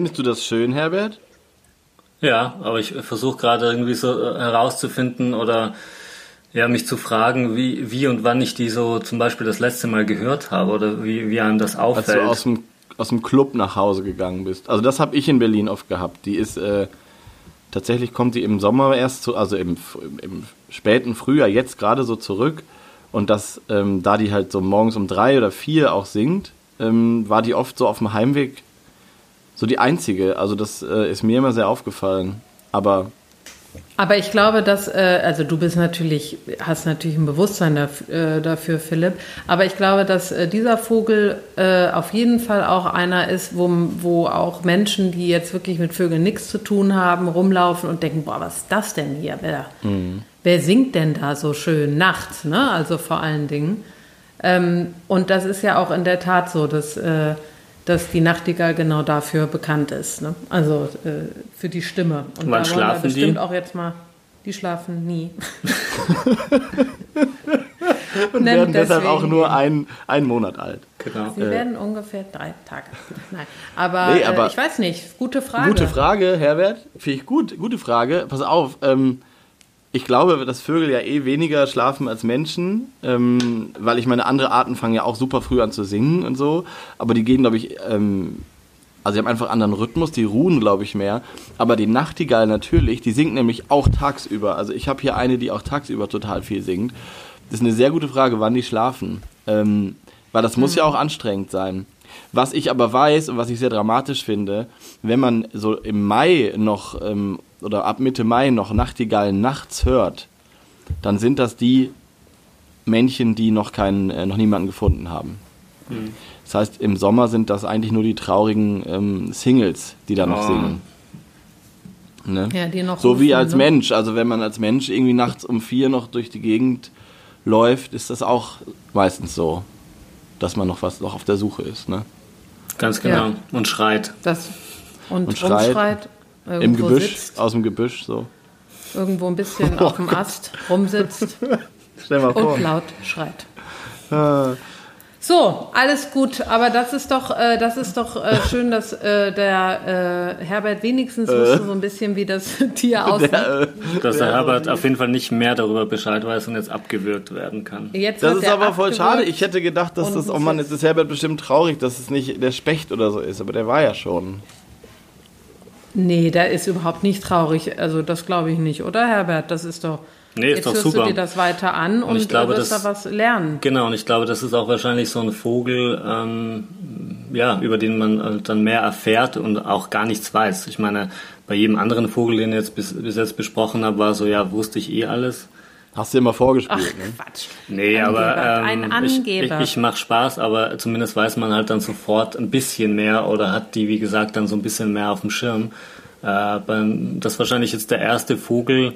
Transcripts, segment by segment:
Findest du das schön, Herbert? Ja, aber ich versuche gerade irgendwie so äh, herauszufinden oder ja, mich zu fragen, wie, wie und wann ich die so zum Beispiel das letzte Mal gehört habe oder wie, wie einem das auffällt. Als du aus dem, aus dem Club nach Hause gegangen bist. Also das habe ich in Berlin oft gehabt. Die ist, äh, tatsächlich kommt die im Sommer erst zu, also im, im späten Frühjahr jetzt gerade so zurück. Und das, ähm, da die halt so morgens um drei oder vier auch singt, ähm, war die oft so auf dem Heimweg so die einzige. Also das äh, ist mir immer sehr aufgefallen. Aber aber ich glaube, dass, äh, also du bist natürlich, hast natürlich ein Bewusstsein dafür, äh, dafür Philipp, aber ich glaube, dass äh, dieser Vogel äh, auf jeden Fall auch einer ist, wo, wo auch Menschen, die jetzt wirklich mit Vögeln nichts zu tun haben, rumlaufen und denken, boah, was ist das denn hier? Wer, mhm. wer singt denn da so schön nachts, ne? Also vor allen Dingen. Ähm, und das ist ja auch in der Tat so, dass äh, dass die Nachtigall genau dafür bekannt ist. Ne? Also äh, für die Stimme. Und Wann da schlafen wir bestimmt die? auch jetzt mal. Die schlafen nie. Und werden deshalb auch nur ein, ein Monat alt. Genau. Sie äh. werden ungefähr drei Tage. Nein, aber, nee, aber äh, ich weiß nicht. Gute Frage. Gute Frage, Herbert. Finde ich gut. Gute Frage. Pass auf. Ähm, ich glaube, dass Vögel ja eh weniger schlafen als Menschen, ähm, weil ich meine, andere Arten fangen ja auch super früh an zu singen und so, aber die gehen, glaube ich, ähm, also sie haben einfach anderen Rhythmus, die ruhen, glaube ich, mehr. Aber die Nachtigall natürlich, die singt nämlich auch tagsüber. Also ich habe hier eine, die auch tagsüber total viel singt. Das ist eine sehr gute Frage, wann die schlafen. Ähm, weil das muss mhm. ja auch anstrengend sein. Was ich aber weiß und was ich sehr dramatisch finde, wenn man so im Mai noch ähm, oder ab Mitte Mai noch Nachtigallen nachts hört, dann sind das die Männchen, die noch keinen, äh, noch niemanden gefunden haben. Mhm. Das heißt, im Sommer sind das eigentlich nur die traurigen ähm, Singles, die da noch oh. singen. Ne? Ja, die noch so rufen, wie als ne? Mensch. Also wenn man als Mensch irgendwie nachts um vier noch durch die Gegend läuft, ist das auch meistens so, dass man noch was noch auf der Suche ist. Ne? Ganz genau. Ja. Und schreit. Das und, und schreit. Im Gebüsch, sitzt, aus dem Gebüsch so. Irgendwo ein bisschen oh auf dem Ast rumsitzt. Stell mal vor. Und laut schreit. Ah. So, alles gut, aber das ist doch, äh, das ist doch äh, schön, dass äh, der äh, Herbert wenigstens äh. wusste so ein bisschen, wie das Tier aussieht. Der, äh, dass der, der Herbert auf jeden Fall nicht mehr darüber Bescheid weiß und jetzt abgewürgt werden kann. Jetzt das ist aber voll schade. Ich hätte gedacht, dass das, oh Mann, jetzt ist Herbert bestimmt traurig, dass es nicht der Specht oder so ist, aber der war ja schon. Nee, der ist überhaupt nicht traurig. Also das glaube ich nicht, oder Herbert? Das ist doch. Nee, ist Jetzt doch hörst super. du dir das weiter an und, und ich glaube, wirst das, da was lernen. Genau, und ich glaube, das ist auch wahrscheinlich so ein Vogel, ähm, ja, über den man halt dann mehr erfährt und auch gar nichts weiß. Ich meine, bei jedem anderen Vogel, den ich jetzt bis, bis jetzt besprochen habe, war so, ja, wusste ich eh alles. Hast du immer vorgespielt, Ach, ne? Quatsch. Nee, Angeber, aber ähm, ein ich, ich, ich mache Spaß, aber zumindest weiß man halt dann sofort ein bisschen mehr oder hat die, wie gesagt, dann so ein bisschen mehr auf dem Schirm. Äh, das ist wahrscheinlich jetzt der erste Vogel,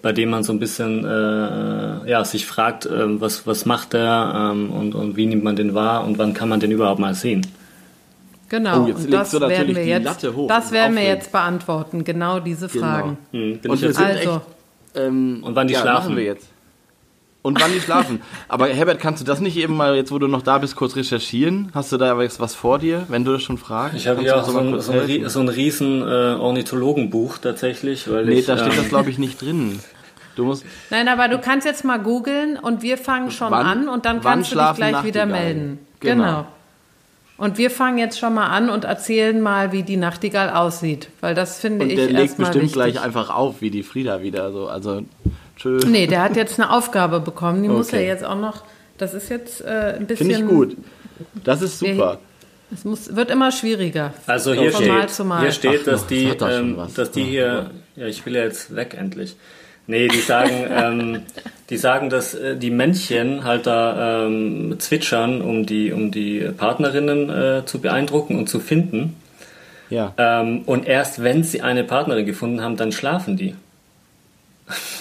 bei dem man so ein bisschen äh, ja, sich fragt, äh, was, was macht der ähm, und, und wie nimmt man den wahr und wann kann man den überhaupt mal sehen. Genau, oh, und das werden wir jetzt, das werden wir jetzt beantworten, genau diese genau. Fragen. Genau. Hm, und, also, echt, ähm, und wann die ja, schlafen. wir jetzt und wann die schlafen. Aber Herbert, kannst du das nicht eben mal, jetzt wo du noch da bist, kurz recherchieren? Hast du da was vor dir, wenn du das schon fragst? Ich habe ja auch so ein, so, ein, so ein riesen äh, Ornithologenbuch tatsächlich. Weil nee, ich, da steht ähm, das glaube ich nicht drin. Du musst Nein, aber du kannst jetzt mal googeln und wir fangen schon wann, an und dann kannst du dich gleich wieder melden. Genau. genau. Und wir fangen jetzt schon mal an und erzählen mal, wie die Nachtigall aussieht, weil das finde ich erstmal wichtig. der legt bestimmt gleich einfach auf, wie die Frieda wieder so. Also Tschö. Nee, der hat jetzt eine Aufgabe bekommen. Die okay. muss er jetzt auch noch. Das ist jetzt äh, ein bisschen. Finde ich gut. Das ist super. Es muss, wird immer schwieriger. Also hier steht, Mal Mal. hier steht, Ach, dass die, das ähm, dass die hier, ja, ich will ja jetzt weg endlich. Nee, die sagen, ähm, die sagen, dass äh, die Männchen halt da ähm, zwitschern, um die, um die Partnerinnen äh, zu beeindrucken und zu finden. Ja. Ähm, und erst wenn sie eine Partnerin gefunden haben, dann schlafen die.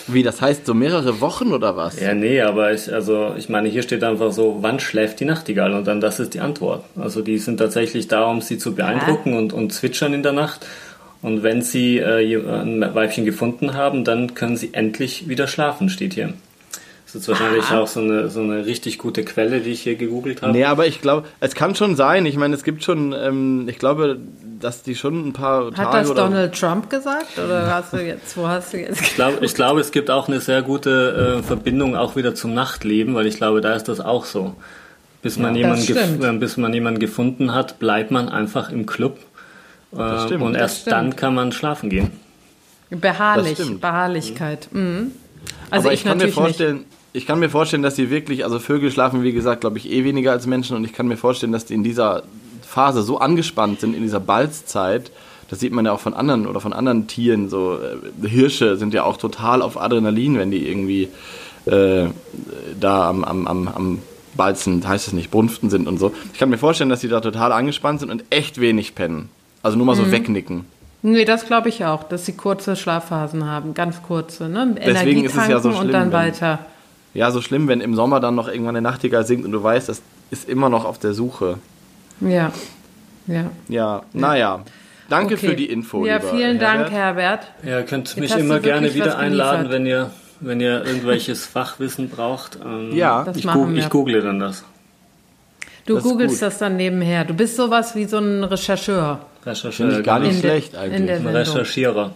Wie, das heißt so mehrere Wochen oder was? Ja, nee, aber ich, also, ich meine, hier steht einfach so, wann schläft die Nachtigall? Und dann das ist die Antwort. Also die sind tatsächlich da, um sie zu beeindrucken ja. und, und zwitschern in der Nacht. Und wenn sie äh, ein Weibchen gefunden haben, dann können sie endlich wieder schlafen, steht hier. Das ist wahrscheinlich ah. auch so eine, so eine richtig gute Quelle, die ich hier gegoogelt habe. Nee, aber ich glaube, es kann schon sein. Ich meine, es gibt schon, ähm, ich glaube, dass die schon ein paar Hat Tage das Donald Trump gesagt? Oder hast du jetzt, wo hast du jetzt Ich glaube, ich glaube es gibt auch eine sehr gute äh, Verbindung auch wieder zum Nachtleben, weil ich glaube, da ist das auch so. Bis man, ja, jemanden, bis man jemanden gefunden hat, bleibt man einfach im Club. Äh, und erst dann kann man schlafen gehen. Beharrlich, Beharrlichkeit. Mhm. Also Aber ich, ich kann mir vorstellen, nicht. Ich kann mir vorstellen, dass die wirklich, also Vögel schlafen wie gesagt, glaube ich, eh weniger als Menschen und ich kann mir vorstellen, dass die in dieser Phase so angespannt sind, in dieser Balzzeit, das sieht man ja auch von anderen oder von anderen Tieren, so äh, Hirsche sind ja auch total auf Adrenalin, wenn die irgendwie äh, da am, am, am, am Balzen, heißt es nicht, Brunften sind und so. Ich kann mir vorstellen, dass die da total angespannt sind und echt wenig pennen. Also nur mal so mhm. wegnicken. Nee, das glaube ich auch, dass sie kurze Schlafphasen haben, ganz kurze. Ne? Deswegen ist es ja so schlimm. Und dann weiter. Ja, so schlimm, wenn im Sommer dann noch irgendwann eine Nachtigall singt und du weißt, das ist immer noch auf der Suche. Ja. Ja. Ja, naja. Danke okay. für die Info. Ja, vielen Dank, Herbert. Ja, könnt mich immer gerne wieder einladen, wenn ihr, wenn ihr irgendwelches Fachwissen braucht. Ähm, ja, das ich, machen wir. ich google dann das. Du das googelst das dann nebenher. Du bist sowas wie so ein Rechercheur. Rechercheur. Finde ich gar nicht schlecht eigentlich. Ein Recherchierer.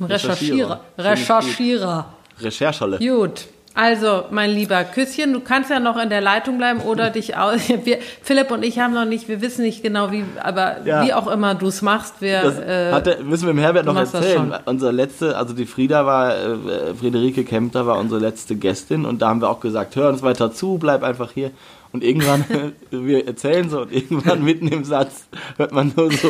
Ein Recherchierer. Recherchierer. Rechercherle. Gut. Also, mein lieber Küsschen, du kannst ja noch in der Leitung bleiben oder dich aus. Wir, Philipp und ich haben noch nicht, wir wissen nicht genau wie, aber ja. wie auch immer du es machst, wir. Das äh, hatte, müssen wir dem Herbert noch erzählen. Unsere letzte, also die Frieda war, äh, Friederike Kempter war unsere letzte Gästin und da haben wir auch gesagt, hör uns weiter zu, bleib einfach hier. Und irgendwann, wir erzählen so, und irgendwann mitten im Satz hört man nur so,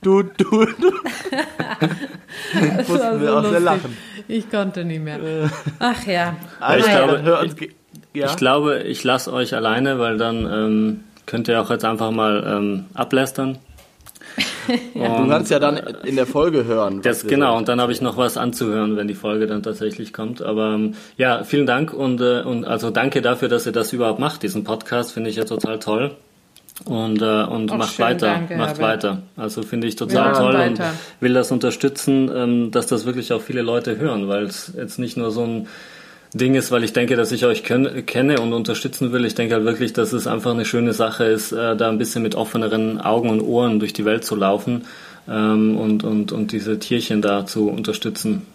du, du, du. Mussten wir auch sehr lachen. Ich konnte nicht mehr. Äh. Ach ja. Also ich, glaube, hör uns, ja? ich glaube, ich lasse euch alleine, weil dann ähm, könnt ihr auch jetzt einfach mal ähm, ablästern. Ja. Du kannst ja dann in der Folge hören. Das, genau, und dann habe ich noch was anzuhören, wenn die Folge dann tatsächlich kommt. Aber ähm, ja, vielen Dank und, äh, und also danke dafür, dass ihr das überhaupt macht. Diesen Podcast finde ich ja total toll. Und, äh, und macht schön, weiter, danke, macht Herbert. weiter. Also finde ich total ja, toll weiter. und will das unterstützen, ähm, dass das wirklich auch viele Leute hören, weil es jetzt nicht nur so ein Ding ist, weil ich denke, dass ich euch kenne und unterstützen will. Ich denke halt wirklich, dass es einfach eine schöne Sache ist, äh, da ein bisschen mit offeneren Augen und Ohren durch die Welt zu laufen ähm, und, und, und diese Tierchen da zu unterstützen.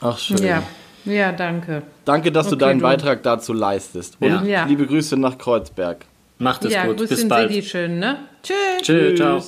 Ach schön. Ja, ja danke. Danke, dass okay, du deinen du. Beitrag dazu leistest. Und ja. liebe Grüße nach Kreuzberg. Macht es ja, gut. Bis bald. Siggi schön, ne? Tschüss. Tschüss. Ciao.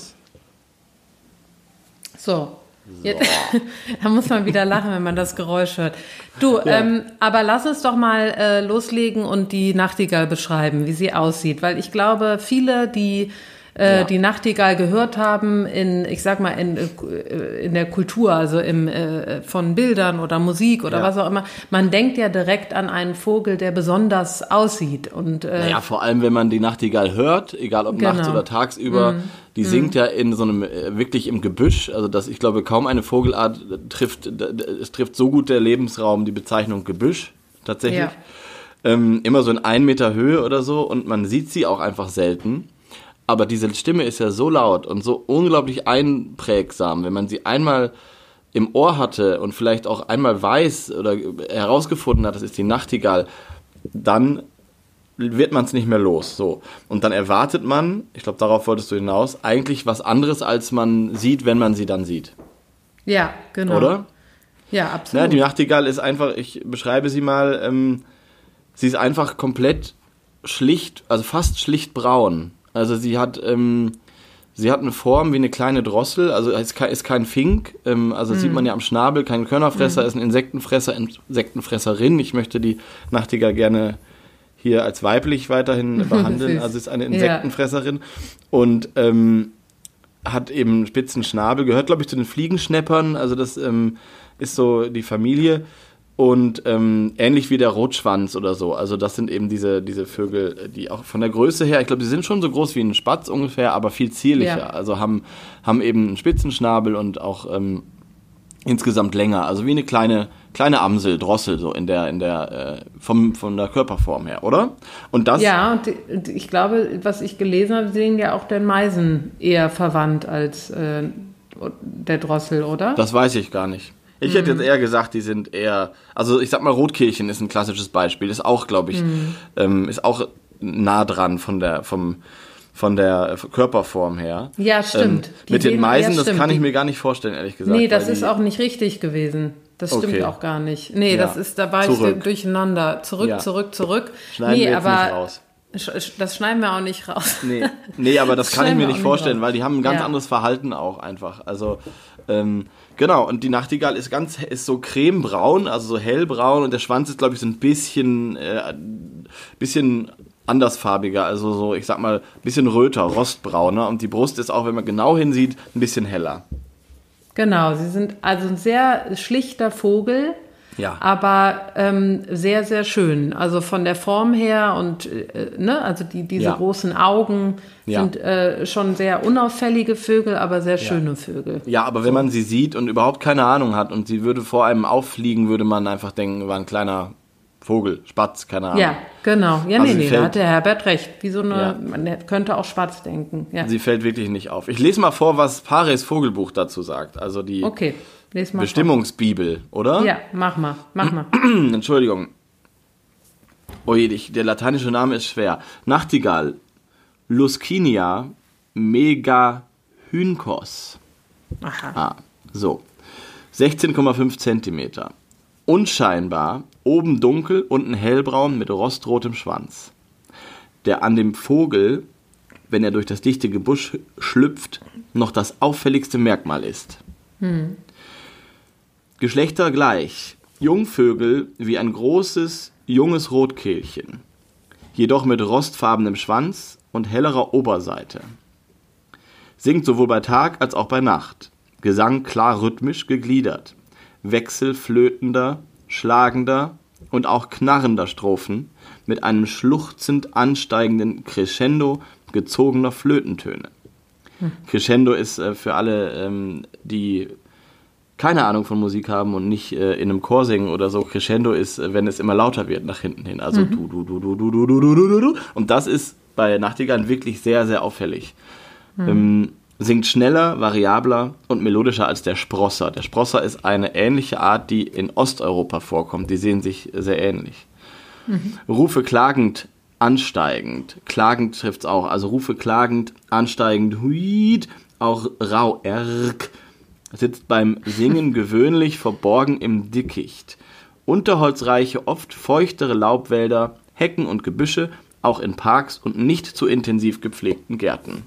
So. Jetzt, da muss man wieder lachen, wenn man das Geräusch hört. Du, ja. ähm, aber lass uns doch mal äh, loslegen und die Nachtigall beschreiben, wie sie aussieht. Weil ich glaube, viele, die äh, ja. die Nachtigall gehört haben in, ich sag mal, in, äh, in der Kultur, also im, äh, von Bildern oder Musik oder ja. was auch immer. Man denkt ja direkt an einen Vogel, der besonders aussieht. Und, äh, naja, vor allem, wenn man die Nachtigall hört, egal ob genau. nachts oder tagsüber, mhm. die mhm. singt ja in so einem, äh, wirklich im Gebüsch. Also das, ich glaube, kaum eine Vogelart trifft, es trifft so gut der Lebensraum die Bezeichnung Gebüsch, tatsächlich. Ja. Ähm, immer so in ein Meter Höhe oder so und man sieht sie auch einfach selten. Aber diese Stimme ist ja so laut und so unglaublich einprägsam, wenn man sie einmal im Ohr hatte und vielleicht auch einmal weiß oder herausgefunden hat, das ist die Nachtigall, dann wird man es nicht mehr los. So. Und dann erwartet man, ich glaube, darauf wolltest du hinaus, eigentlich was anderes, als man sieht, wenn man sie dann sieht. Ja, genau. Oder? Ja, absolut. Ja, die Nachtigall ist einfach, ich beschreibe sie mal, ähm, sie ist einfach komplett schlicht, also fast schlicht braun. Also sie hat, ähm, sie hat eine Form wie eine kleine Drossel, also ist kein, ist kein Fink, ähm, also mhm. sieht man ja am Schnabel, kein Körnerfresser, mhm. ist ein Insektenfresser, Insektenfresserin. Ich möchte die Nachtigall gerne hier als weiblich weiterhin behandeln, also ist eine Insektenfresserin ja. und ähm, hat eben einen spitzen Schnabel, gehört glaube ich zu den Fliegenschneppern, also das ähm, ist so die Familie und ähm, ähnlich wie der Rotschwanz oder so. Also das sind eben diese, diese Vögel, die auch von der Größe her, ich glaube, die sind schon so groß wie ein Spatz ungefähr, aber viel zierlicher. Ja. Also haben, haben eben einen Spitzenschnabel und auch ähm, insgesamt länger. Also wie eine kleine, kleine Amsel, Drossel, so in der, in der, äh, vom, von der Körperform her, oder? Und das. Ja, und ich glaube, was ich gelesen habe, sehen ja auch den Meisen eher verwandt als äh, der Drossel, oder? Das weiß ich gar nicht. Ich hätte jetzt eher gesagt, die sind eher, also ich sag mal, Rotkehlchen ist ein klassisches Beispiel, ist auch, glaube ich, mhm. ähm, ist auch nah dran von der, vom, von der Körperform her. Ja, stimmt. Ähm, mit den Meisen, das kann ich mir gar nicht vorstellen, ehrlich gesagt. Nee, das ist auch nicht richtig gewesen. Das stimmt okay. auch gar nicht. Nee, ja. das ist dabei durcheinander. Zurück, ja. zurück, zurück. Schneiden nee, wir jetzt aber nicht raus. Das schneiden wir auch nicht raus. Nee, nee aber das, das kann ich mir nicht vorstellen, nicht weil die haben ein ganz ja. anderes Verhalten auch einfach. Also, ähm, genau, und die Nachtigall ist ganz, ist so cremebraun, also so hellbraun und der Schwanz ist, glaube ich, so ein bisschen, äh, bisschen andersfarbiger, also so, ich sag mal, ein bisschen röter, rostbrauner und die Brust ist auch, wenn man genau hinsieht, ein bisschen heller. Genau, sie sind also ein sehr schlichter Vogel, ja. aber ähm, sehr, sehr schön. Also von der Form her und äh, ne, also die, diese ja. großen Augen ja. sind äh, schon sehr unauffällige Vögel, aber sehr schöne ja. Vögel. Ja, aber wenn man sie sieht und überhaupt keine Ahnung hat und sie würde vor einem auffliegen, würde man einfach denken, war ein kleiner Vogel, Spatz, keine Ahnung. Ja, genau. Ja, also nee, nee, da hat der Herbert recht. Wie so eine, ja. man könnte auch Spatz denken. Ja. Sie fällt wirklich nicht auf. Ich lese mal vor, was Pares Vogelbuch dazu sagt. Also die okay, Bestimmungsbibel, vor. oder? Ja, mach mal, mach mal. Entschuldigung. Oh je, der lateinische Name ist schwer. Nachtigall, Luscinia megahynkos. Aha. Ah, so. 16,5 Zentimeter. Unscheinbar, oben dunkel, unten hellbraun mit rostrotem Schwanz. Der an dem Vogel, wenn er durch das dichte Gebüsch schlüpft, noch das auffälligste Merkmal ist. Hm. Geschlechter gleich. Jungvögel wie ein großes, junges Rotkehlchen. Jedoch mit rostfarbenem Schwanz und hellerer Oberseite. Singt sowohl bei Tag als auch bei Nacht. Gesang klar rhythmisch gegliedert wechselflötender, schlagender und auch knarrender Strophen mit einem schluchzend ansteigenden Crescendo gezogener Flötentöne. Hm. Crescendo ist äh, für alle, ähm, die keine Ahnung von Musik haben und nicht äh, in einem Chor singen oder so. Crescendo ist, äh, wenn es immer lauter wird nach hinten hin. Also mhm. du, du, du, du, du, du, du, du, du, du. Und das ist bei Nachtigallen wirklich sehr, sehr auffällig. Mhm. Ähm, singt schneller, variabler und melodischer als der Sprosser. Der Sprosser ist eine ähnliche Art, die in Osteuropa vorkommt. Die sehen sich sehr ähnlich. Mhm. Rufe klagend, ansteigend. Klagend trifft es auch. Also Rufe klagend, ansteigend, huid, auch rau, erk. Sitzt beim Singen gewöhnlich verborgen im Dickicht. Unterholzreiche, oft feuchtere Laubwälder, Hecken und Gebüsche, auch in Parks und nicht zu intensiv gepflegten Gärten.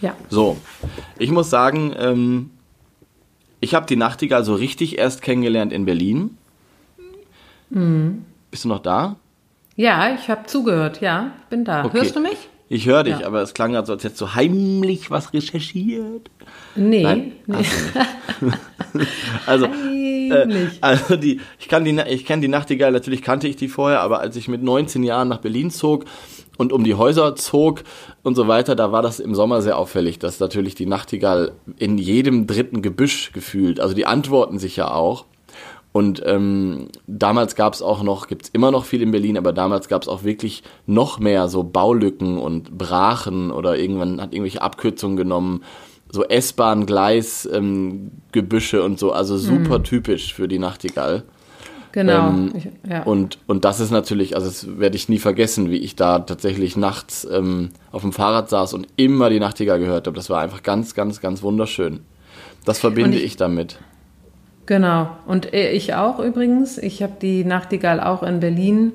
Ja. So, ich muss sagen, ähm, ich habe die Nachtigall so richtig erst kennengelernt in Berlin. Mhm. Bist du noch da? Ja, ich habe zugehört, ja, bin da. Okay. Hörst du mich? Ich höre dich, ja. aber es klang gerade so, als hättest du heimlich was recherchiert. Nee. Nein, nee. also, äh, also die, ich, kann die, ich kenne die Nachtigall, natürlich kannte ich die vorher, aber als ich mit 19 Jahren nach Berlin zog, und um die Häuser zog und so weiter, da war das im Sommer sehr auffällig, dass natürlich die Nachtigall in jedem dritten Gebüsch gefühlt, also die antworten sich ja auch. Und ähm, damals gab es auch noch, gibt es immer noch viel in Berlin, aber damals gab es auch wirklich noch mehr so Baulücken und Brachen oder irgendwann hat irgendwelche Abkürzungen genommen, so S-Bahn, Gleis, ähm, Gebüsche und so, also super mhm. typisch für die Nachtigall. Genau. Ähm, ich, ja. und, und das ist natürlich, also das werde ich nie vergessen, wie ich da tatsächlich nachts ähm, auf dem Fahrrad saß und immer die Nachtigall gehört habe. Das war einfach ganz, ganz, ganz wunderschön. Das verbinde ich, ich, damit. Genau. Und ich auch übrigens. Ich habe die Nachtigall auch in Berlin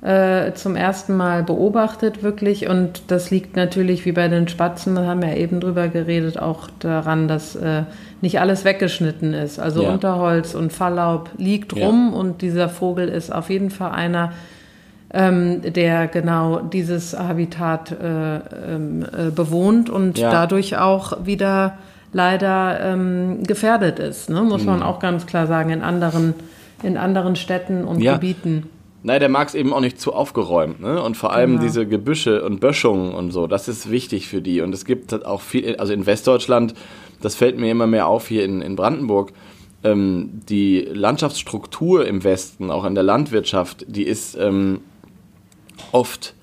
äh, zum ersten Mal beobachtet, wirklich. Und das liegt natürlich, wie bei den Spatzen, da haben wir ja eben drüber geredet, auch daran, dass äh, nicht alles weggeschnitten ist. Also ja. Unterholz und Falllaub liegt rum ja. und dieser Vogel ist auf jeden Fall einer, ähm, der genau dieses Habitat äh, ähm, äh, bewohnt und ja. dadurch auch wieder leider ähm, gefährdet ist, ne? muss man mhm. auch ganz klar sagen, in anderen, in anderen Städten und Gebieten. Nein, der mag es eben auch nicht zu aufgeräumt. Ne? Und vor allem genau. diese Gebüsche und Böschungen und so, das ist wichtig für die. Und es gibt halt auch viel, also in Westdeutschland, das fällt mir immer mehr auf hier in, in Brandenburg, ähm, die Landschaftsstruktur im Westen, auch in der Landwirtschaft, die ist ähm, oft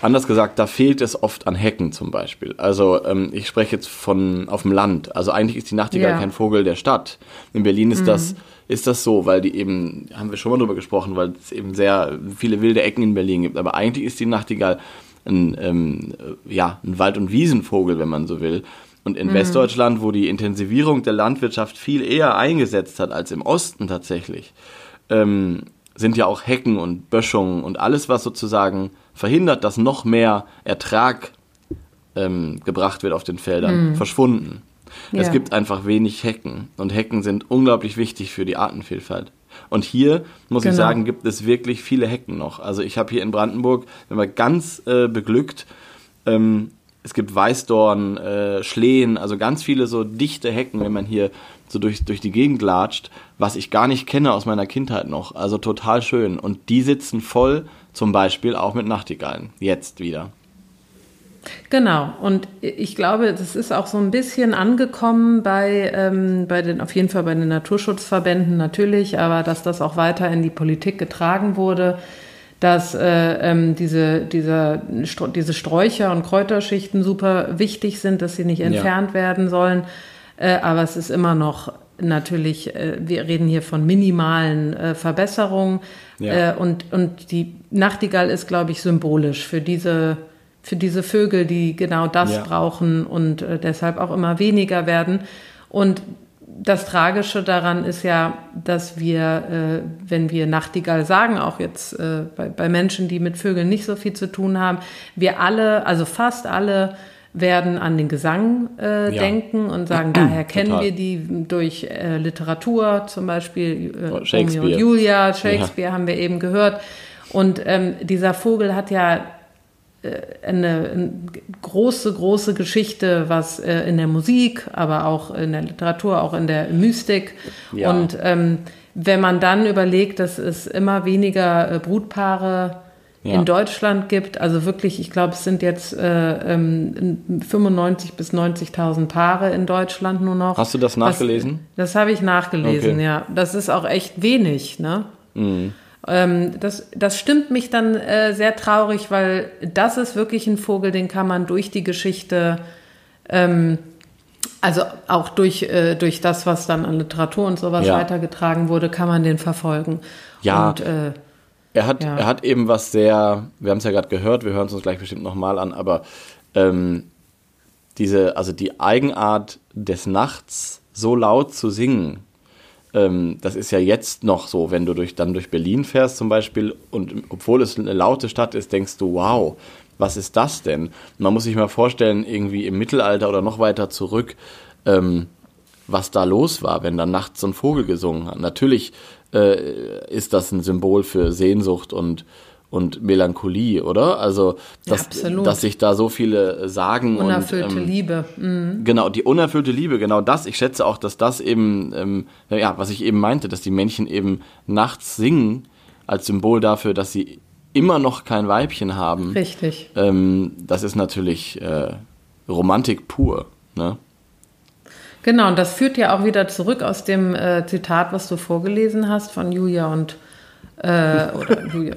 anders gesagt, da fehlt es oft an Hecken zum Beispiel. Also ähm, ich spreche jetzt von auf dem Land. Also eigentlich ist die Nachtigall ja. kein Vogel der Stadt. In Berlin ist mhm. das ist das so, weil die eben, haben wir schon mal drüber gesprochen, weil es eben sehr viele wilde Ecken in Berlin gibt. Aber eigentlich ist die Nachtigall ein, ähm, ja, ein Wald- und Wiesenvogel, wenn man so will. Und in mhm. Westdeutschland, wo die Intensivierung der Landwirtschaft viel eher eingesetzt hat als im Osten tatsächlich, ähm, sind ja auch Hecken und Böschungen und alles, was sozusagen verhindert, dass noch mehr Ertrag ähm, gebracht wird auf den Feldern, mhm. verschwunden. Ja. Es gibt einfach wenig Hecken und Hecken sind unglaublich wichtig für die Artenvielfalt. Und hier, muss genau. ich sagen, gibt es wirklich viele Hecken noch. Also ich habe hier in Brandenburg, wenn man ganz äh, beglückt, ähm, es gibt Weißdorn, äh, Schlehen, also ganz viele so dichte Hecken, wenn man hier so durch, durch die Gegend latscht, was ich gar nicht kenne aus meiner Kindheit noch. Also total schön. Und die sitzen voll, zum Beispiel auch mit Nachtigallen. Jetzt wieder. Genau, und ich glaube, das ist auch so ein bisschen angekommen bei, ähm, bei den, auf jeden Fall bei den Naturschutzverbänden natürlich, aber dass das auch weiter in die Politik getragen wurde, dass äh, ähm, diese, dieser, diese Sträucher und Kräuterschichten super wichtig sind, dass sie nicht entfernt ja. werden sollen. Äh, aber es ist immer noch natürlich, äh, wir reden hier von minimalen äh, Verbesserungen. Ja. Und, und die Nachtigall ist, glaube ich, symbolisch für diese für diese Vögel, die genau das ja. brauchen und deshalb auch immer weniger werden. Und das Tragische daran ist ja, dass wir, äh, wenn wir Nachtigall sagen, auch jetzt äh, bei, bei, Menschen, die mit Vögeln nicht so viel zu tun haben, wir alle, also fast alle, werden an den Gesang äh, ja. denken und sagen, daher kennen Total. wir die durch äh, Literatur, zum Beispiel äh, Romeo und Julia, Shakespeare ja. haben wir eben gehört. Und ähm, dieser Vogel hat ja äh, eine, eine, große, große Geschichte, was äh, in der Musik, aber auch in der Literatur, auch in der Mystik. Ja. Und ähm, wenn man dann überlegt, dass es immer weniger äh, Brutpaare ja. in Deutschland gibt, also wirklich, ich glaube, es sind jetzt äh, ähm, 95 bis 90.000 Paare in Deutschland nur noch. Hast du das nachgelesen? Was, das habe ich nachgelesen, okay. ja. Das ist auch echt wenig, ne? Mhm. Ähm, das, das stimmt mich dann äh, sehr traurig, weil das ist wirklich ein Vogel, den kann man durch die Geschichte, ähm, also auch durch, äh, durch das, was dann an Literatur und sowas ja. weitergetragen wurde, kann man den verfolgen. Ja. Und, äh, er hat, ja. er hat eben was sehr, wir haben es ja gerade gehört, wir hören es uns gleich bestimmt nochmal an, aber ähm, diese, also die Eigenart des Nachts so laut zu singen, ähm, das ist ja jetzt noch so, wenn du durch, dann durch Berlin fährst zum Beispiel und obwohl es eine laute Stadt ist, denkst du, wow, was ist das denn? Man muss sich mal vorstellen, irgendwie im Mittelalter oder noch weiter zurück, ähm, was da los war, wenn da nachts so ein Vogel gesungen hat. Natürlich äh, ist das ein Symbol für Sehnsucht und und Melancholie, oder? Also, dass, ja, dass sich da so viele sagen unerfüllte und ähm, Liebe. Mhm. Genau, die unerfüllte Liebe, genau das. Ich schätze auch, dass das eben, ähm, ja, was ich eben meinte, dass die Männchen eben nachts singen als Symbol dafür, dass sie immer noch kein Weibchen haben. Richtig. Ähm, das ist natürlich äh, Romantik pur, ne? Genau, und das führt ja auch wieder zurück aus dem äh, Zitat, was du vorgelesen hast von Julia und äh, oder Julia,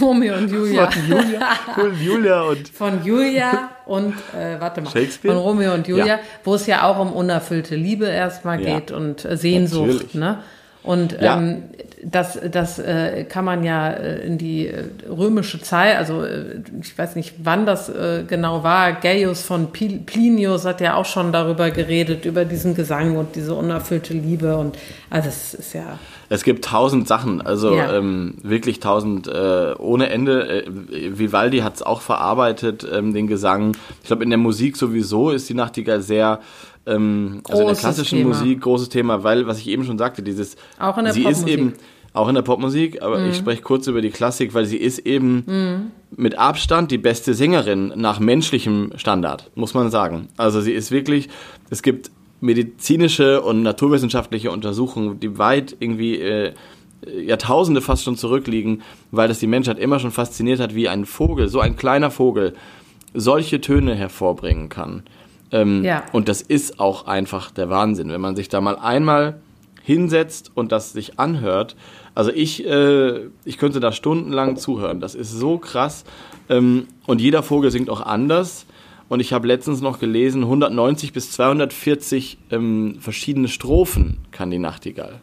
Romeo und Julia. Von Julia, von Julia und. Von Julia und, äh, warte mal. Shakespeare? Von Romeo und Julia, ja. wo es ja auch um unerfüllte Liebe erstmal ja. geht und äh, Sehnsucht, ne? Und ja. ähm, das, das äh, kann man ja äh, in die äh, römische Zeit, also äh, ich weiß nicht, wann das äh, genau war. Gaius von Plinius hat ja auch schon darüber geredet, über diesen Gesang und diese unerfüllte Liebe. Und also es ist ja. Es gibt tausend Sachen, also ja. ähm, wirklich tausend äh, ohne Ende. Vivaldi hat es auch verarbeitet, ähm, den Gesang. Ich glaube, in der Musik sowieso ist die Nachtigall sehr ähm, also in der klassischen Thema. Musik großes Thema, weil, was ich eben schon sagte, dieses. Auch in der sie Popmusik. ist eben auch in der Popmusik, aber mhm. ich spreche kurz über die Klassik, weil sie ist eben mhm. mit Abstand die beste Sängerin nach menschlichem Standard, muss man sagen. Also sie ist wirklich, es gibt medizinische und naturwissenschaftliche Untersuchungen, die weit irgendwie äh, Jahrtausende fast schon zurückliegen, weil das die Menschheit immer schon fasziniert hat, wie ein Vogel, so ein kleiner Vogel, solche Töne hervorbringen kann. Ähm, ja. Und das ist auch einfach der Wahnsinn, wenn man sich da mal einmal hinsetzt und das sich anhört, also ich, äh, ich könnte da stundenlang zuhören. Das ist so krass. Ähm, und jeder Vogel singt auch anders. Und ich habe letztens noch gelesen, 190 bis 240 ähm, verschiedene Strophen kann die Nachtigall.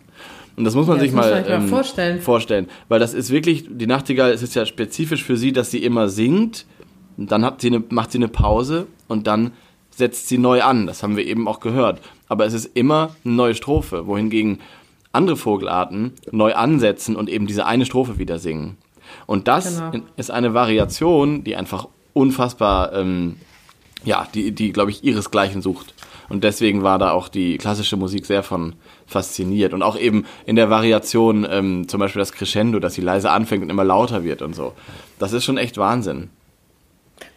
Und das muss man ja, sich mal, ähm, vorstellen. vorstellen. Weil das ist wirklich, die Nachtigall es ist ja spezifisch für sie, dass sie immer singt, dann sie eine, macht sie eine Pause und dann setzt sie neu an. Das haben wir eben auch gehört. Aber es ist immer eine neue Strophe, wohingegen andere Vogelarten neu ansetzen und eben diese eine Strophe wieder singen. Und das genau. ist eine Variation, die einfach unfassbar, ähm, ja, die, die glaube ich, ihresgleichen sucht. Und deswegen war da auch die klassische Musik sehr von fasziniert. Und auch eben in der Variation, ähm, zum Beispiel das Crescendo, dass sie leise anfängt und immer lauter wird und so. Das ist schon echt Wahnsinn.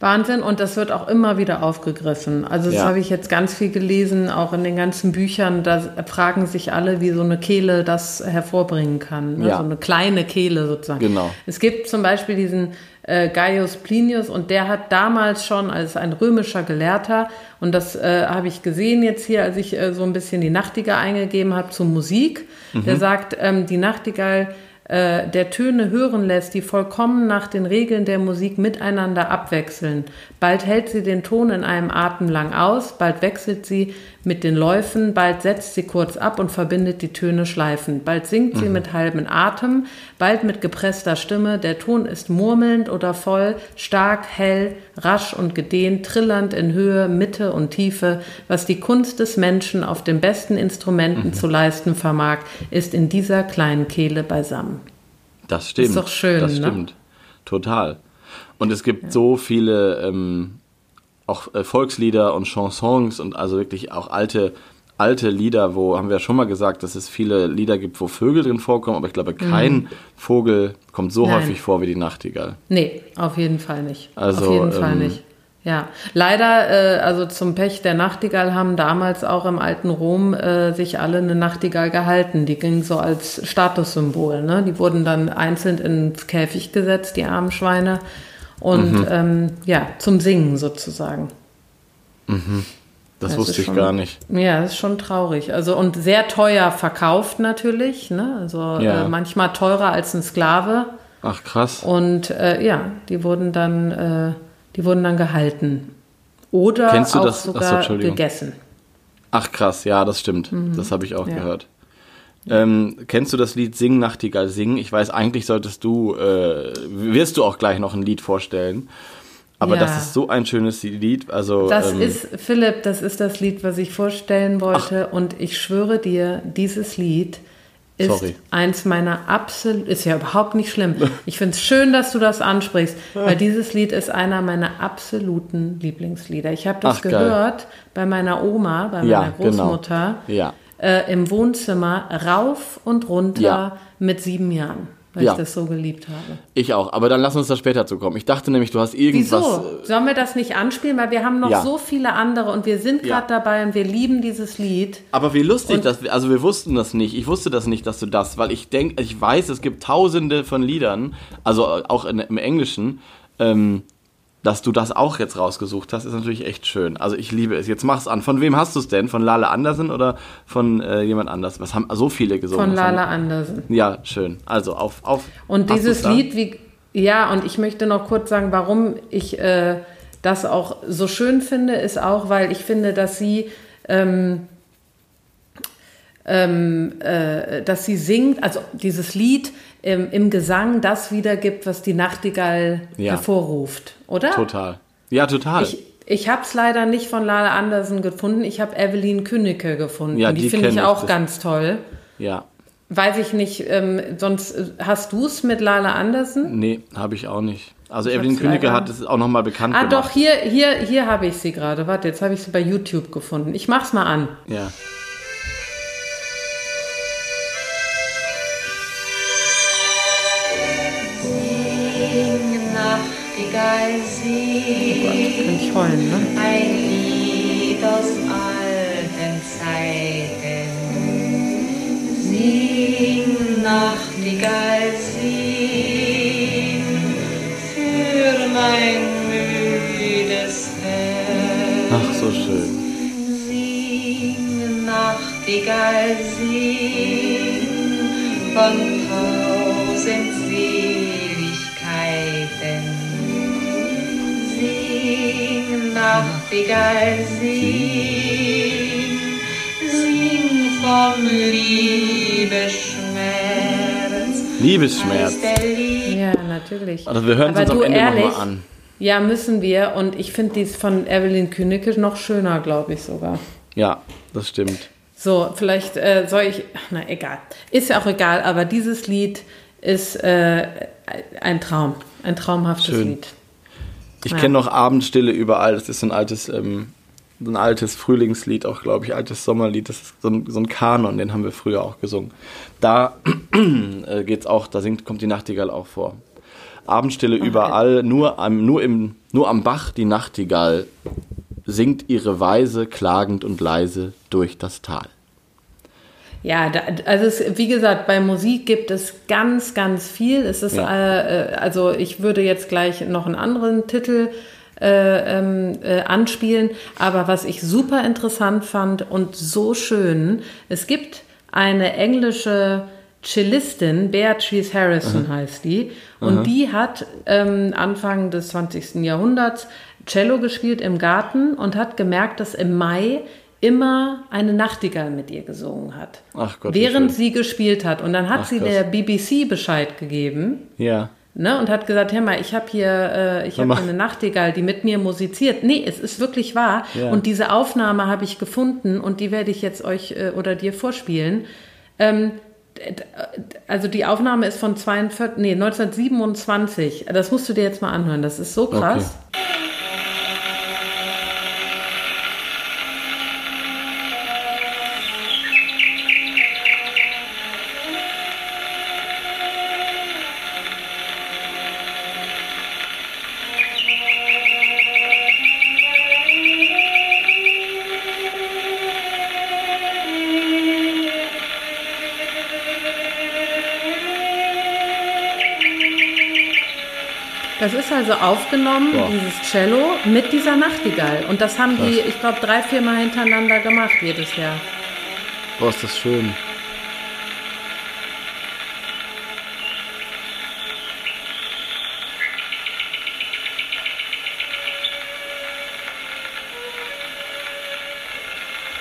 Wahnsinn und das wird auch immer wieder aufgegriffen. Also das ja. habe ich jetzt ganz viel gelesen, auch in den ganzen Büchern. Da fragen sich alle, wie so eine Kehle das hervorbringen kann. Ne? Ja. So eine kleine Kehle sozusagen. Genau. Es gibt zum Beispiel diesen äh, Gaius Plinius und der hat damals schon als ein römischer Gelehrter und das äh, habe ich gesehen jetzt hier, als ich äh, so ein bisschen die Nachtigall eingegeben habe zur Musik. Mhm. Der sagt, ähm, die Nachtigall äh, der Töne hören lässt, die vollkommen nach den Regeln der Musik miteinander abwechseln. Bald hält sie den Ton in einem Atem lang aus, bald wechselt sie mit den Läufen, bald setzt sie kurz ab und verbindet die Töne schleifend, bald singt sie mhm. mit halbem Atem, bald mit gepresster Stimme, der Ton ist murmelnd oder voll, stark, hell, rasch und gedehnt, trillernd in Höhe, Mitte und Tiefe. Was die Kunst des Menschen auf den besten Instrumenten mhm. zu leisten vermag, ist in dieser kleinen Kehle beisammen. Das stimmt. Ist doch schön, Das ne? stimmt. Total. Und es gibt ja. so viele ähm, auch äh, Volkslieder und Chansons und also wirklich auch alte alte Lieder, wo haben wir ja schon mal gesagt, dass es viele Lieder gibt, wo Vögel drin vorkommen, aber ich glaube, kein mhm. Vogel kommt so Nein. häufig vor wie die Nachtigall. Nee, auf jeden Fall nicht. Also, auf jeden ähm, Fall nicht. Ja, leider, äh, also zum Pech der Nachtigall haben damals auch im alten Rom äh, sich alle eine Nachtigall gehalten. Die ging so als Statussymbol. Ne? Die wurden dann einzeln ins Käfig gesetzt, die armen Schweine und mhm. ähm, ja, zum Singen sozusagen. Mhm. Das, das wusste ich schon, gar nicht. Ja, das ist schon traurig. Also und sehr teuer verkauft natürlich, ne? Also ja. äh, manchmal teurer als ein Sklave. Ach krass. Und äh, ja, die wurden dann, äh, die wurden dann gehalten oder Kennst du auch das? sogar Achso, gegessen. Ach krass, ja, das stimmt. Mhm. Das habe ich auch ja. gehört. Ähm, kennst du das Lied Sing Nachtigall sing? Ich weiß, eigentlich solltest du, äh, wirst du auch gleich noch ein Lied vorstellen. Aber ja. das ist so ein schönes Lied. Also, das ähm, ist, Philipp, das ist das Lied, was ich vorstellen wollte. Ach. Und ich schwöre dir, dieses Lied ist Sorry. eins meiner absolut, ist ja überhaupt nicht schlimm. Ich finde es schön, dass du das ansprichst, weil dieses Lied ist einer meiner absoluten Lieblingslieder. Ich habe das Ach, gehört geil. bei meiner Oma, bei ja, meiner genau. Großmutter. Genau. Ja äh, im Wohnzimmer rauf und runter ja. mit sieben Jahren. Weil ja. ich das so geliebt habe. Ich auch, aber dann lass uns da später zu kommen. Ich dachte nämlich, du hast irgendwas. Wieso? Sollen wir das nicht anspielen? Weil wir haben noch ja. so viele andere und wir sind gerade dabei und wir lieben dieses Lied. Aber wie lustig, dass wir, also wir wussten das nicht. Ich wusste das nicht, dass du das, weil ich denke, ich weiß, es gibt tausende von Liedern, also auch in, im Englischen, ähm, dass du das auch jetzt rausgesucht hast, ist natürlich echt schön. Also ich liebe es. Jetzt mach's an. Von wem hast du es denn? Von Lala Andersen oder von äh, jemand anders? Was haben so viele gesungen? Von Lala Andersen. Ja, schön. Also auf auf. Und dieses Lied, wie ja, und ich möchte noch kurz sagen, warum ich äh, das auch so schön finde, ist auch, weil ich finde, dass sie ähm, ähm, äh, dass sie singt, also dieses Lied im, im Gesang das wiedergibt, was die Nachtigall ja. hervorruft, oder? Total. Ja, total. Ich, ich habe es leider nicht von Lala Andersen gefunden. Ich habe Evelyn Künnecke gefunden. Ja, die, die finde ich auch ich. ganz toll. Ja. Weiß ich nicht, ähm, sonst äh, hast du es mit Lala Andersen? Nee, habe ich auch nicht. Also ich Evelyn Künnecke hat es auch nochmal bekannt ah, gemacht. Ah doch, hier, hier, hier habe ich sie gerade. Warte, jetzt habe ich sie bei YouTube gefunden. Ich mach's mal an. Ja. Kann ich heulen, ne? Ein Lied aus alten Zeiten. Sing, Nachtigall, sing für mein müdes Herz. Ach, so schön. Sing, Nachtigall. Sing von tausend Seligkeiten. Nachtigall, sing, sing vom Liebesschmerz. Liebesschmerz. Ja, natürlich. Also wir hören es uns am Ende nochmal an. Ja, müssen wir. Und ich finde dies von Evelyn Künicke noch schöner, glaube ich sogar. Ja, das stimmt. So, vielleicht äh, soll ich. Na, egal. Ist ja auch egal, aber dieses Lied ist äh, ein Traum. Ein traumhaftes Schön. Lied. Ich ja. kenne noch Abendstille überall. Das ist so ein altes, ähm, so ein altes Frühlingslied, auch glaube ich, altes Sommerlied. Das ist so ein, so ein Kanon, den haben wir früher auch gesungen. Da äh, geht's auch, da singt, kommt die Nachtigall auch vor. Abendstille okay. überall, nur am, nur, im, nur am Bach die Nachtigall singt ihre Weise klagend und leise durch das Tal. Ja, da, also es, wie gesagt, bei Musik gibt es ganz, ganz viel. Es ist, ja. äh, also ich würde jetzt gleich noch einen anderen Titel äh, ähm, äh, anspielen, aber was ich super interessant fand und so schön, es gibt eine englische Cellistin, Beatrice Harrison Aha. heißt die, und Aha. die hat ähm, Anfang des 20. Jahrhunderts Cello gespielt im Garten und hat gemerkt, dass im Mai immer eine Nachtigall mit ihr gesungen hat. Ach Gott. Während sie gespielt hat. Und dann hat Ach, sie krass. der BBC Bescheid gegeben. Ja. Ne, und hat gesagt, hör mal, ich habe hier, äh, ich habe eine Nachtigall, die mit mir musiziert. Nee, es ist wirklich wahr. Ja. Und diese Aufnahme habe ich gefunden und die werde ich jetzt euch äh, oder dir vorspielen. Ähm, also die Aufnahme ist von 42, nee, 1927. Das musst du dir jetzt mal anhören. Das ist so krass. Okay. Aufgenommen, Boah. dieses Cello, mit dieser Nachtigall. Und das haben Krass. die, ich glaube, drei, vier Mal hintereinander gemacht jedes Jahr. Boah, ist das schön.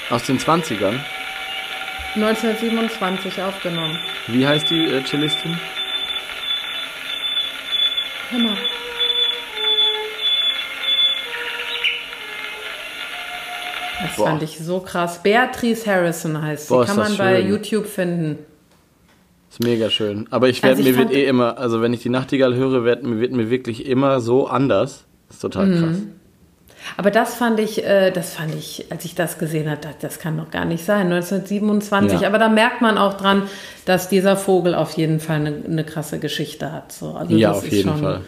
Aus den 20ern? 1927 aufgenommen. Wie heißt die äh, Cellistin? Hammer. Das Boah. fand ich so krass. Beatrice Harrison heißt sie. Boah, Kann man schön. bei YouTube finden. Ist mega schön. Aber ich werde also mir wird eh immer, also wenn ich die Nachtigall höre, wird mir, wird mir wirklich immer so anders. Das ist total mhm. krass. Aber das fand ich, äh, das fand ich, als ich das gesehen habe, das kann doch gar nicht sein, 1927. Ja. Aber da merkt man auch dran, dass dieser Vogel auf jeden Fall eine, eine krasse Geschichte hat. So. Also ja, auf jeden schon, Fall.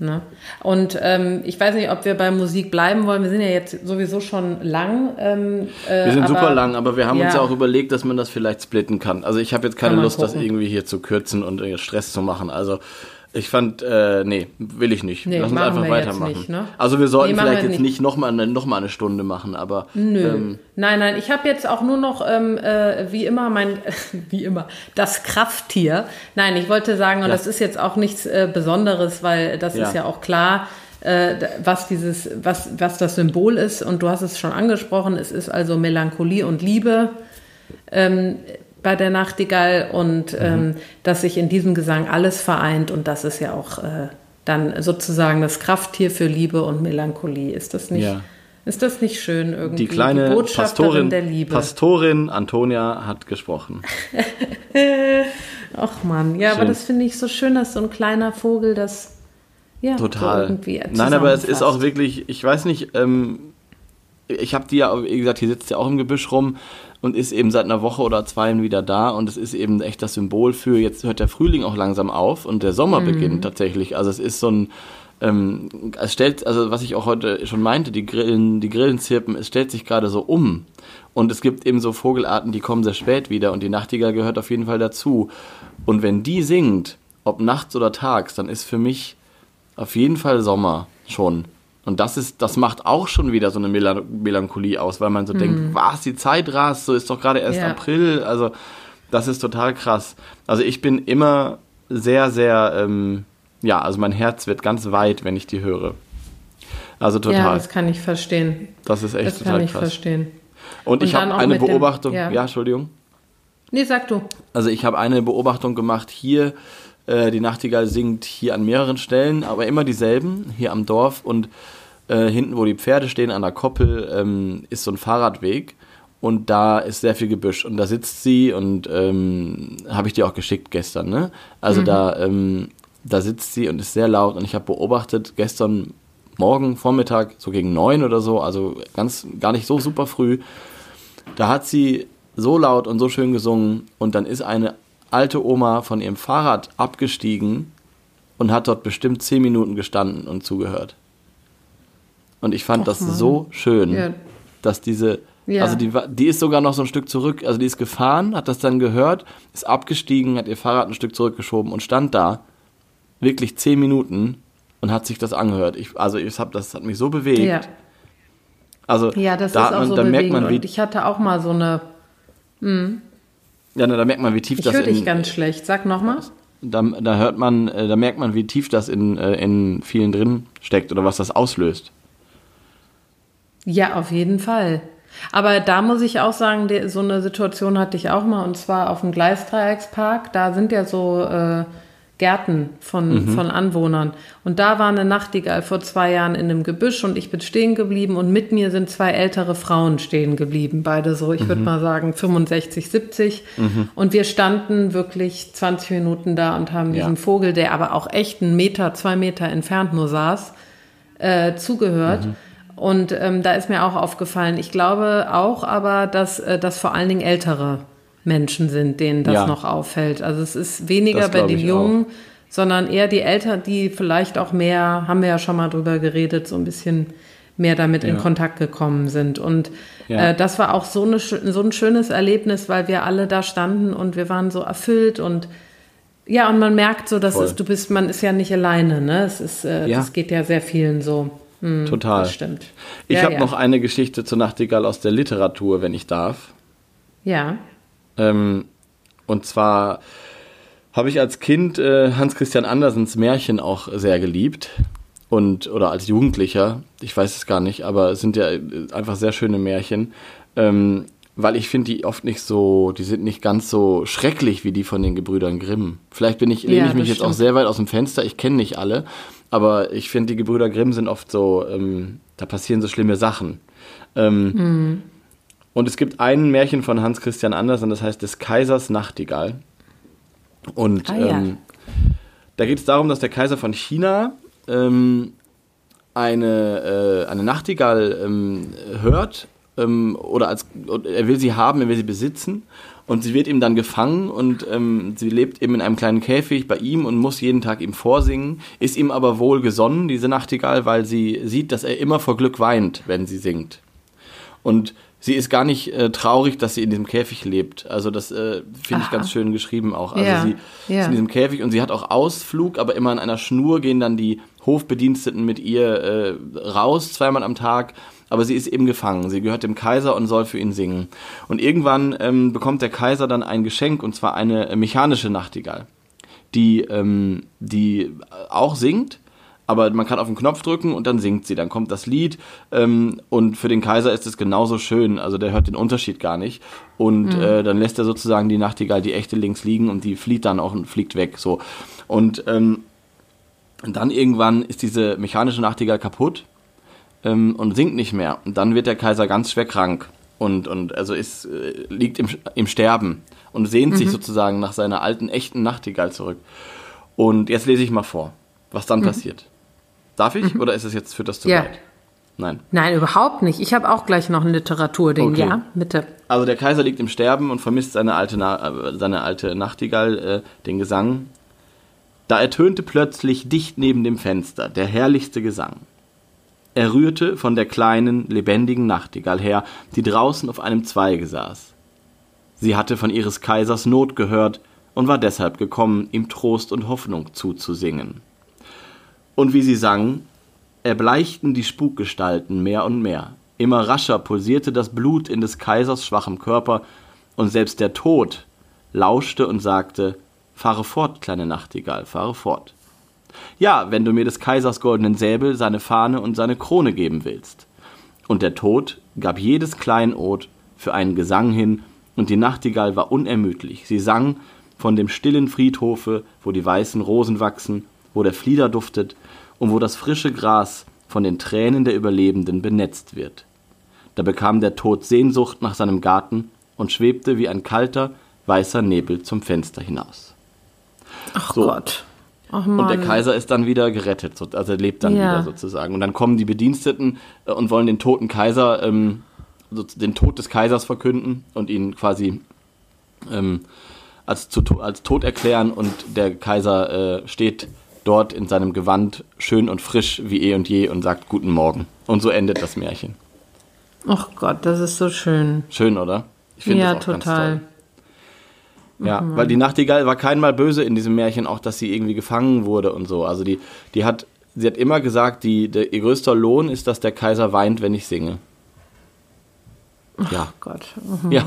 Ne? Und ähm, ich weiß nicht, ob wir bei Musik bleiben wollen. Wir sind ja jetzt sowieso schon lang. Ähm, äh, wir sind aber, super lang, aber wir haben ja. uns ja auch überlegt, dass man das vielleicht splitten kann. Also ich habe jetzt keine Lust, gucken. das irgendwie hier zu kürzen und Stress zu machen. Also ich fand, äh, nee, will ich nicht. Nee, Lass uns einfach weitermachen. Nicht, ne? Also wir sollten nee, vielleicht wir jetzt nicht, nochmal eine, noch mal eine Stunde machen, aber. Nö. Ähm, nein, nein, ich habe jetzt auch nur noch, ähm, äh, wie immer, mein, wie immer, das Krafttier. Nein, ich wollte sagen, und ja. das ist jetzt auch nichts äh, Besonderes, weil das ja. ist ja auch klar, äh, was dieses, was, was das Symbol ist. Und du hast es schon angesprochen, es ist also Melancholie und Liebe. Ähm, bei der Nachtigall und mhm. ähm, dass sich in diesem Gesang alles vereint und das ist ja auch äh, dann sozusagen das Krafttier für Liebe und Melancholie. Ist das nicht? Ja. Ist das nicht schön irgendwie? Die kleine die Pastorin, der Liebe. Pastorin Antonia hat gesprochen. Ach man, ja, schön. aber das finde ich so schön, dass so ein kleiner Vogel das ja total. So irgendwie Nein, aber es ist auch wirklich, ich weiß nicht, ähm, ich habe die ja, wie gesagt, hier sitzt ja auch im Gebüsch rum und ist eben seit einer Woche oder zwei wieder da und es ist eben echt das Symbol für, jetzt hört der Frühling auch langsam auf und der Sommer mhm. beginnt tatsächlich. Also es ist so ein, ähm, es stellt, also was ich auch heute schon meinte, die Grillen, die Grillen zirpen, es stellt sich gerade so um. Und es gibt eben so Vogelarten, die kommen sehr spät wieder und die Nachtigall gehört auf jeden Fall dazu. Und wenn die singt, ob nachts oder tags, dann ist für mich auf jeden Fall Sommer schon. Und das ist, das macht auch schon wieder so eine Melancholie aus, weil man so mhm. denkt, was, die Zeit rast, so ist doch gerade erst ja. April. Also, das ist total krass. Also ich bin immer sehr, sehr, ähm, ja, also mein Herz wird ganz weit, wenn ich die höre. Also total. Ja, das kann ich verstehen. Das ist echt das total kann ich verstehen. Und, Und ich habe eine Beobachtung, dem, ja. ja, Entschuldigung. Nee, sag du. Also ich habe eine Beobachtung gemacht hier, äh, die Nachtigall singt hier an mehreren Stellen, aber immer dieselben, hier am Dorf und äh, hinten, wo die Pferde stehen, an der Koppel, ähm, ist so ein Fahrradweg und da ist sehr viel Gebüsch und da sitzt sie und ähm, habe ich dir auch geschickt gestern, ne? Also mhm. da, ähm, da sitzt sie und ist sehr laut und ich habe beobachtet gestern Morgen, Vormittag, so gegen neun oder so, also ganz gar nicht so super früh, da hat sie so laut und so schön gesungen und dann ist eine alte Oma von ihrem Fahrrad abgestiegen und hat dort bestimmt zehn Minuten gestanden und zugehört. Und ich fand Och, das Mann. so schön, ja. dass diese, ja. also die, die ist sogar noch so ein Stück zurück, also die ist gefahren, hat das dann gehört, ist abgestiegen, hat ihr Fahrrad ein Stück zurückgeschoben und stand da wirklich zehn Minuten und hat sich das angehört. Ich, also ich hab, das hat mich so bewegt. Ja. Also ja, das da, ist auch man, so da merkt man, wie, und ich hatte auch mal so eine. Mh. Hm. Ja, da merkt man, wie tief ich das ist. Ich höre dich ganz schlecht. Sag nochmal. Da, da hört man, äh, da merkt man, wie tief das in, äh, in vielen drin steckt oder was das auslöst. Ja, auf jeden Fall. Aber da muss ich auch sagen, so eine Situation hatte ich auch mal und zwar auf dem Gleisdreieckspark. Da sind ja so äh, Gärten von, mhm. von Anwohnern. Und da war eine Nachtigall vor zwei Jahren in einem Gebüsch und ich bin stehen geblieben und mit mir sind zwei ältere Frauen stehen geblieben. Beide so, ich mhm. würde mal sagen 65, 70. Mhm. Und wir standen wirklich 20 Minuten da und haben ja. diesem Vogel, der aber auch echt einen Meter, zwei Meter entfernt nur saß, äh, zugehört. Und ähm, da ist mir auch aufgefallen, ich glaube auch aber, dass äh, das vor allen Dingen ältere Menschen sind, denen das ja. noch auffällt. Also es ist weniger bei den Jungen, auch. sondern eher die Eltern, die vielleicht auch mehr, haben wir ja schon mal drüber geredet, so ein bisschen mehr damit ja. in Kontakt gekommen sind. Und ja. äh, das war auch so, eine, so ein schönes Erlebnis, weil wir alle da standen und wir waren so erfüllt und ja, und man merkt so, dass es, du bist, man ist ja nicht alleine, ne? Es ist, äh, das geht ja sehr vielen so. Hm, Total. Das stimmt. Ich ja, habe ja. noch eine Geschichte zur Nachtigall aus der Literatur, wenn ich darf. Ja. Ähm, und zwar habe ich als Kind äh, Hans Christian Andersens Märchen auch sehr geliebt. Und, oder als Jugendlicher, ich weiß es gar nicht, aber es sind ja äh, einfach sehr schöne Märchen. Ähm, weil ich finde die oft nicht so, die sind nicht ganz so schrecklich wie die von den Gebrüdern Grimm. Vielleicht bin ich, lehne ja, ich mich jetzt auch sehr weit aus dem Fenster, ich kenne nicht alle, aber ich finde die Gebrüder Grimm sind oft so, ähm, da passieren so schlimme Sachen. Ähm, mhm. Und es gibt ein Märchen von Hans Christian Andersen, das heißt des Kaisers Nachtigall. Und ah, ja. ähm, da geht es darum, dass der Kaiser von China ähm, eine, äh, eine Nachtigall ähm, hört ähm, oder als er will sie haben, er will sie besitzen und sie wird ihm dann gefangen und ähm, sie lebt eben in einem kleinen Käfig bei ihm und muss jeden Tag ihm vorsingen, ist ihm aber wohl gesonnen, diese Nachtigall, weil sie sieht, dass er immer vor Glück weint, wenn sie singt. Und sie ist gar nicht äh, traurig, dass sie in diesem Käfig lebt. Also das äh, finde ich ganz schön geschrieben auch. Also ja, sie ja. ist in diesem Käfig und sie hat auch Ausflug, aber immer an einer Schnur gehen dann die Hofbediensteten mit ihr äh, raus, zweimal am Tag. Aber sie ist eben gefangen. Sie gehört dem Kaiser und soll für ihn singen. Und irgendwann ähm, bekommt der Kaiser dann ein Geschenk, und zwar eine mechanische Nachtigall, die, ähm, die auch singt, aber man kann auf den Knopf drücken und dann singt sie, dann kommt das Lied ähm, und für den Kaiser ist es genauso schön, also der hört den Unterschied gar nicht und mhm. äh, dann lässt er sozusagen die Nachtigall, die echte links liegen und die flieht dann auch und fliegt weg, so und ähm, dann irgendwann ist diese mechanische Nachtigall kaputt ähm, und singt nicht mehr und dann wird der Kaiser ganz schwer krank und, und also ist, äh, liegt im, im Sterben und sehnt mhm. sich sozusagen nach seiner alten echten Nachtigall zurück und jetzt lese ich mal vor, was dann mhm. passiert. Darf ich mhm. oder ist es jetzt für das zu ja. weit? Nein. Nein, überhaupt nicht. Ich habe auch gleich noch ein Literaturding, okay. ja, bitte. Also der Kaiser liegt im Sterben und vermisst seine alte, Na äh, seine alte Nachtigall, äh, den Gesang. Da ertönte plötzlich dicht neben dem Fenster der herrlichste Gesang. Er rührte von der kleinen, lebendigen Nachtigall her, die draußen auf einem Zweige saß. Sie hatte von ihres Kaisers Not gehört und war deshalb gekommen, ihm Trost und Hoffnung zuzusingen und wie sie sang, erbleichten die Spukgestalten mehr und mehr. Immer rascher pulsierte das Blut in des Kaisers schwachem Körper, und selbst der Tod lauschte und sagte, Fahre fort, kleine Nachtigall, fahre fort. Ja, wenn du mir des Kaisers goldenen Säbel, seine Fahne und seine Krone geben willst. Und der Tod gab jedes Kleinod für einen Gesang hin, und die Nachtigall war unermüdlich. Sie sang von dem stillen Friedhofe, wo die weißen Rosen wachsen, wo der Flieder duftet und wo das frische Gras von den Tränen der Überlebenden benetzt wird. Da bekam der Tod Sehnsucht nach seinem Garten und schwebte wie ein kalter, weißer Nebel zum Fenster hinaus. Ach so. Gott. Ach und der Kaiser ist dann wieder gerettet, also er lebt dann ja. wieder sozusagen. Und dann kommen die Bediensteten äh, und wollen den toten Kaiser, ähm, den Tod des Kaisers verkünden und ihn quasi ähm, als, zu, als tot erklären. Und der Kaiser äh, steht dort in seinem Gewand schön und frisch wie eh und je und sagt Guten Morgen. Und so endet das Märchen. Ach Gott, das ist so schön. Schön, oder? Ich finde ja, das auch total. Ganz toll. Ja, mhm. weil die Nachtigall war keinmal böse in diesem Märchen, auch dass sie irgendwie gefangen wurde und so. Also die, die hat, sie hat immer gesagt, die, der, ihr größter Lohn ist, dass der Kaiser weint, wenn ich singe. Ja. Gott. Mhm. Ja.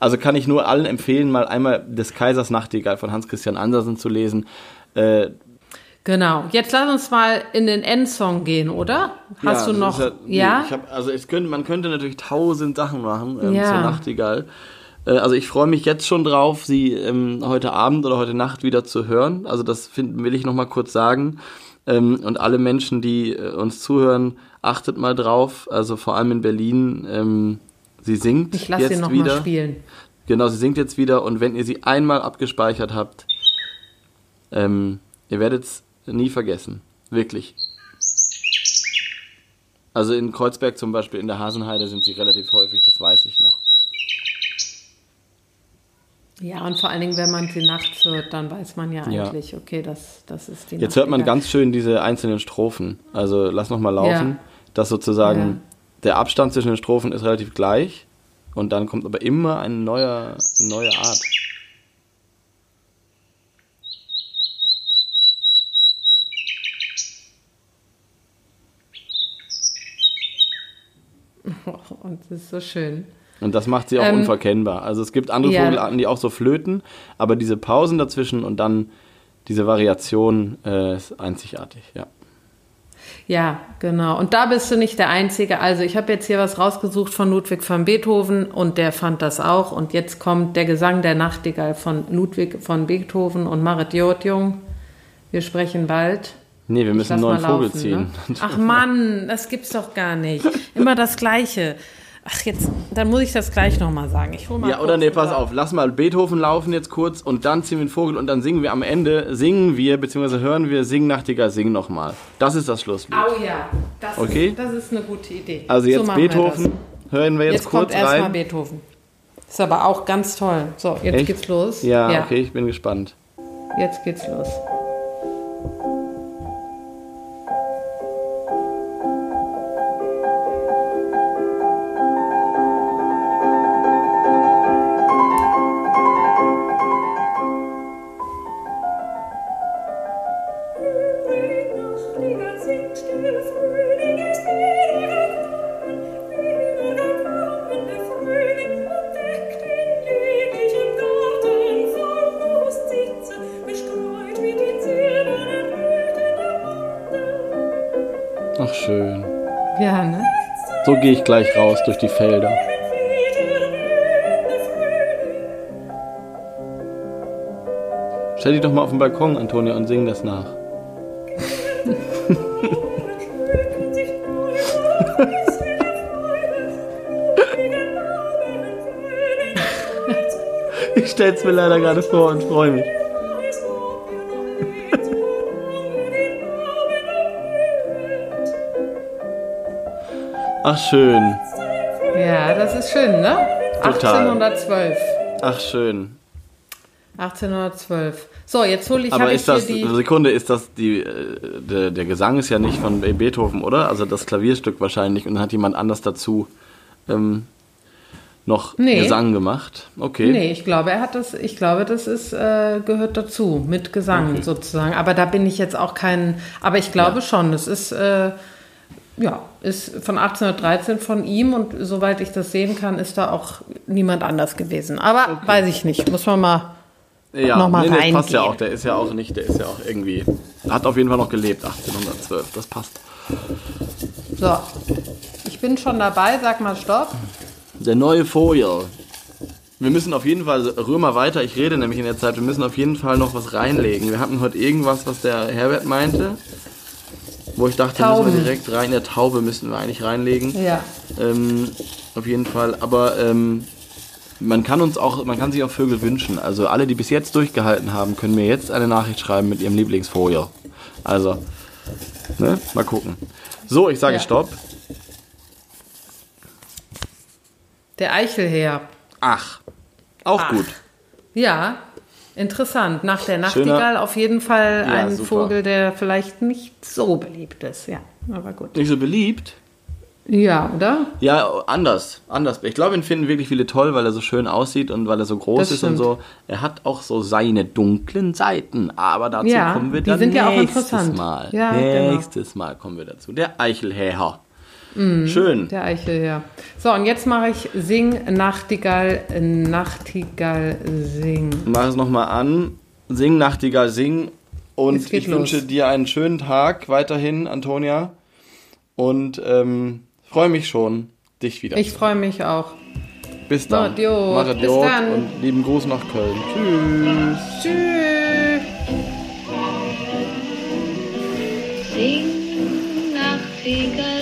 Also kann ich nur allen empfehlen, mal einmal des Kaisers Nachtigall von Hans Christian Andersen zu lesen. Äh, Genau. Jetzt lass uns mal in den Endsong gehen, oder? Hast ja, du noch? Ja. Nee, ja? Hab, also es könnte, man könnte natürlich tausend Sachen machen ähm, ja. zur Nachtigall. Äh, also ich freue mich jetzt schon drauf, sie ähm, heute Abend oder heute Nacht wieder zu hören. Also das find, will ich noch mal kurz sagen. Ähm, und alle Menschen, die äh, uns zuhören, achtet mal drauf. Also vor allem in Berlin. Ähm, sie singt ich lass jetzt sie noch wieder. Mal spielen. Genau, sie singt jetzt wieder. Und wenn ihr sie einmal abgespeichert habt, ähm, ihr werdet es nie vergessen. Wirklich. Also in Kreuzberg zum Beispiel, in der Hasenheide sind sie relativ häufig, das weiß ich noch. Ja, und vor allen Dingen, wenn man sie nachts hört, dann weiß man ja eigentlich, ja. okay, das, das ist die Jetzt hört man ganz schön diese einzelnen Strophen. Also lass nochmal laufen, ja. dass sozusagen ja. der Abstand zwischen den Strophen ist relativ gleich und dann kommt aber immer eine neue, neue Art. und das ist so schön. Und das macht sie auch ähm, unverkennbar. Also es gibt andere ja. Vogelarten, die auch so flöten, aber diese Pausen dazwischen und dann diese Variation äh, ist einzigartig, ja. Ja, genau. Und da bist du nicht der Einzige. Also ich habe jetzt hier was rausgesucht von Ludwig van Beethoven und der fand das auch. Und jetzt kommt der Gesang der Nachtigall von Ludwig von Beethoven und Marit Jodjung. Wir sprechen bald. Nee, wir müssen einen neuen Vogel laufen, ziehen. Ne? Ach Mann, das gibt's doch gar nicht. Immer das Gleiche. Ach, jetzt, dann muss ich das gleich nochmal sagen. Ich hol mal ja, oder nee, pass auf. Lass mal Beethoven laufen jetzt kurz und dann ziehen wir den Vogel und dann singen wir am Ende, singen wir, beziehungsweise hören wir Sing Nachtigall, sing nochmal. Das ist das Schlusslied. Oh ja, das, okay? ist, das ist eine gute Idee. Also jetzt so Beethoven, wir hören wir jetzt, jetzt kurz kommt rein. Jetzt kommt erstmal Beethoven. Ist aber auch ganz toll. So, jetzt Echt? geht's los. Ja, ja, okay, ich bin gespannt. Jetzt geht's los. Gehe ich gleich raus durch die Felder. Stell dich doch mal auf den Balkon, Antonia, und sing das nach. ich stell's mir leider gerade vor und freue mich. Ach, schön. Ja, das ist schön, ne? Total. 1812. Ach, schön. 1812. So, jetzt hole ich. Aber ist das, die Sekunde, ist das die, äh, der, der, Gesang ist ja nicht von Beethoven, oder? Also das Klavierstück wahrscheinlich und dann hat jemand anders dazu ähm, noch nee. Gesang gemacht. Okay. Nee, ich glaube, er hat das, ich glaube, das ist, äh, gehört dazu, mit Gesang okay. sozusagen. Aber da bin ich jetzt auch kein, aber ich glaube ja. schon, es ist, äh, ja, ist von 1813 von ihm und soweit ich das sehen kann, ist da auch niemand anders gewesen. Aber okay. weiß ich nicht, muss man mal ja, noch mal nee, reingehen. Das passt ja auch, der ist ja auch nicht, der ist ja auch irgendwie, hat auf jeden Fall noch gelebt, 1812, das passt. So, ich bin schon dabei, sag mal Stopp. Der neue Vogel. Wir müssen auf jeden Fall, Römer weiter, ich rede nämlich in der Zeit, wir müssen auf jeden Fall noch was reinlegen. Wir hatten heute irgendwas, was der Herbert meinte, wo ich dachte, Tauben. müssen wir direkt rein, in der Taube müssen wir eigentlich reinlegen. Ja. Ähm, auf jeden Fall, aber ähm, man kann uns auch, man kann sich auch Vögel wünschen. Also alle, die bis jetzt durchgehalten haben, können mir jetzt eine Nachricht schreiben mit ihrem Lieblingsvogel. Also, ne, mal gucken. So, ich sage ja. Stopp. Der Eichelherr. Ach, auch Ach. gut. Ja, interessant. Nach der Nachtigall Schöner. auf jeden Fall ja, ein super. Vogel, der vielleicht nicht so beliebt ist. Ja, aber gut. Nicht so beliebt? Ja, oder? Ja, anders. anders. Ich glaube, ihn finden wirklich viele toll, weil er so schön aussieht und weil er so groß das ist stimmt. und so. Er hat auch so seine dunklen Seiten, aber dazu ja, kommen wir dann die sind nächstes ja auch interessant. Mal. Ja, genau. nächstes genau. Mal kommen wir dazu. Der Eichelhäher. Mhm, Schön. Der Eichel, ja. So, und jetzt mache ich Sing, Nachtigall, Nachtigall, Sing. Mach es nochmal an. Sing, Nachtigall, Sing. Und ich los. wünsche dir einen schönen Tag weiterhin, Antonia. Und ähm, freue mich schon, dich wieder. Ich freue mich auch. Bis dann. Mach Bis dann. Und lieben Gruß nach Köln. Tschüss. Tschüss. Sing, Nachtigall,